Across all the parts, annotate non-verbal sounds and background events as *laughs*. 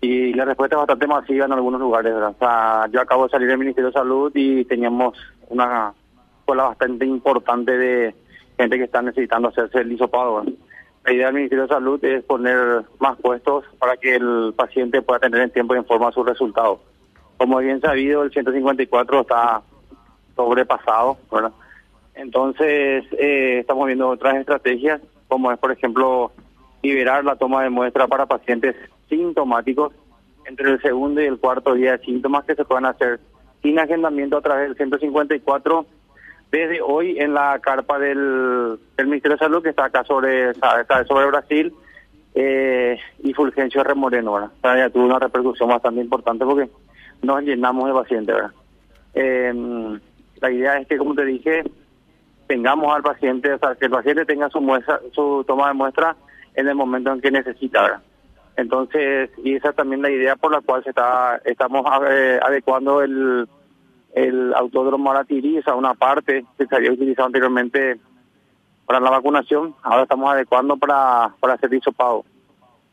y la respuesta es bastante masiva en algunos lugares. ¿verdad? O sea, yo acabo de salir del Ministerio de Salud y teníamos una cola bastante importante de gente que está necesitando hacerse el hisopado. ¿verdad? La idea del Ministerio de Salud es poner más puestos para que el paciente pueda tener en tiempo y en forma sus resultados. Como bien sabido, el 154 está sobrepasado, ¿verdad? Entonces, eh, estamos viendo otras estrategias, como es, por ejemplo, liberar la toma de muestra para pacientes sintomáticos entre el segundo y el cuarto día de síntomas que se puedan hacer sin agendamiento a través del 154 desde hoy en la carpa del, del Ministerio de Salud que está acá sobre está sobre Brasil eh, y Fulgencio Remoreno, ¿verdad? O ya tuvo una repercusión bastante importante porque nos llenamos de pacientes, ¿verdad? Eh, la idea es que, como te dije, tengamos al paciente, o sea, que el paciente tenga su muestra, su toma de muestra en el momento en que necesita, ¿verdad? Entonces, y esa es también la idea por la cual se está estamos eh, adecuando el, el autódromo Aratiri, o sea, una parte que se había utilizado anteriormente para la vacunación, ahora estamos adecuando para, para hacer hisopado.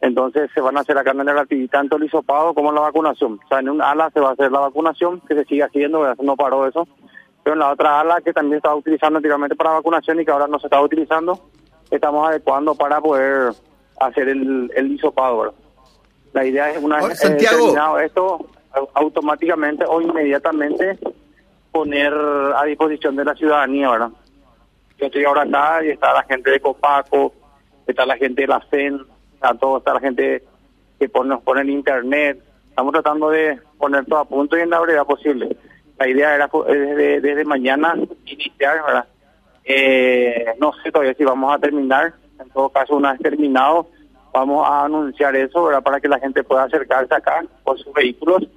Entonces se van a hacer acá en el tanto el hisopado como la vacunación. O sea, en un ala se va a hacer la vacunación, que se sigue haciendo, no paró eso, pero en la otra ala que también estaba utilizando anteriormente para vacunación y que ahora no se está utilizando, estamos adecuando para poder hacer el, el hisopado. ¿verdad? La idea es una vez eh, terminado esto, au- automáticamente o inmediatamente poner a disposición de la ciudadanía, ¿verdad? Yo estoy ahora acá y está la gente de Copaco, está la gente de la CEN, está todo, está la gente que nos pone en internet. Estamos tratando de poner todo a punto y en la brevedad posible. La idea era pues, desde, desde mañana iniciar, ¿verdad? Eh, no sé todavía si vamos a terminar. En todo caso, una vez terminado, vamos a anunciar eso, ¿verdad? Para que la gente pueda acercarse acá con sus vehículos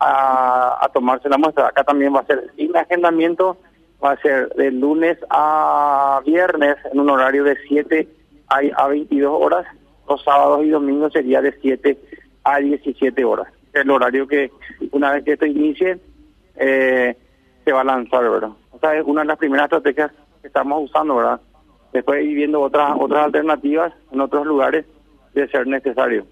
a, tomarse la muestra. Acá también va a ser sin agendamiento, va a ser de lunes a viernes en un horario de 7 a, a 22 horas. Los sábados y domingos sería de 7 a 17 horas. El horario que una vez que esto inicie, eh, se va a lanzar, ¿verdad? O sea, es una de las primeras estrategias que estamos usando, ¿verdad? Después ir viendo otras otras alternativas en otros lugares de ser necesario.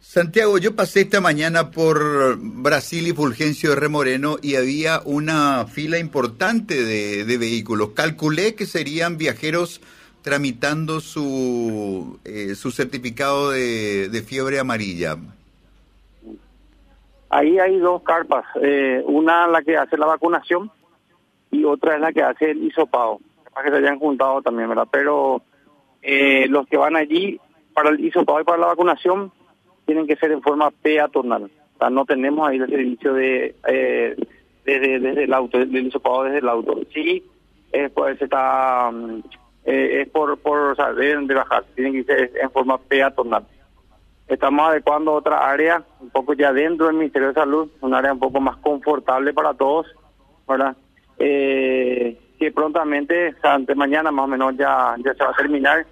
Santiago, yo pasé esta mañana por Brasil y Fulgencio de Remoreno y había una fila importante de, de vehículos. Calculé que serían viajeros tramitando su, eh, su certificado de, de fiebre amarilla. Ahí hay dos carpas, eh, una la que hace la vacunación y otra es la que hace el hisopado, para que se hayan juntado también, ¿verdad? Pero eh, los que van allí para el hisopado y para la vacunación tienen que ser en forma peatonal. O sea, no tenemos ahí el servicio de eh, desde, desde el auto, del hisopado desde el auto. Sí, pues está, mm, eh, es por, por, o sea, deben de bajar, tienen que ser en forma peatonal. Estamos adecuando otra área, un poco ya dentro del Ministerio de Salud, un área un poco más confortable para todos, ¿verdad? Eh, que prontamente, o sea, antes mañana más o menos ya, ya se va a terminar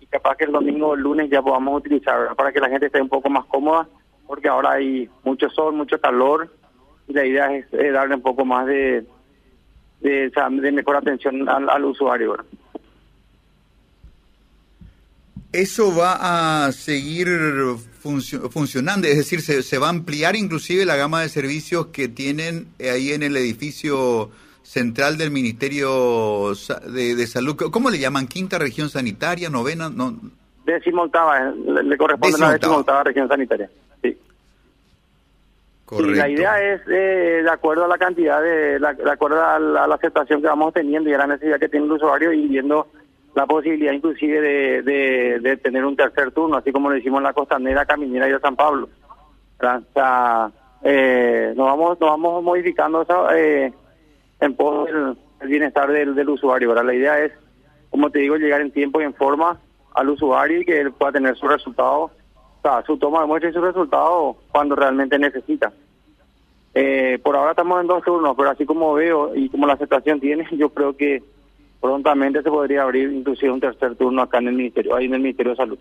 y capaz que el domingo o el lunes ya podamos utilizar. Para que la gente esté un poco más cómoda, porque ahora hay mucho sol, mucho calor y la idea es, darle un poco más de, de, mejor atención al, usuario. Eso va a seguir funcio- funcionando, es decir, se, se va a ampliar inclusive la gama de servicios que tienen ahí en el edificio central del Ministerio de, de Salud. ¿Cómo le llaman? ¿Quinta región sanitaria? ¿Novena? No, Décimo octava, eh, le, le corresponde la Décimo décimo octava. octava región sanitaria. Sí. correcto. Y la idea es, eh, de acuerdo a la cantidad, de, la- de acuerdo a la, a la aceptación que vamos teniendo y a la necesidad que tiene el usuario y viendo la posibilidad inclusive de, de, de tener un tercer turno, así como lo hicimos en la costanera, caminera y de San Pablo. O sea, eh, nos vamos nos vamos modificando eso, eh, en pos del, bienestar del, del usuario. ¿verdad? La idea es, como te digo, llegar en tiempo y en forma al usuario y que él pueda tener su resultado, o sea, su toma de muestra y su resultado cuando realmente necesita. Eh, por ahora estamos en dos turnos, pero así como veo y como la aceptación *laughs* tiene, yo creo que prontamente se podría abrir inclusive un tercer turno acá en el ministerio, ahí en el Ministerio de Salud.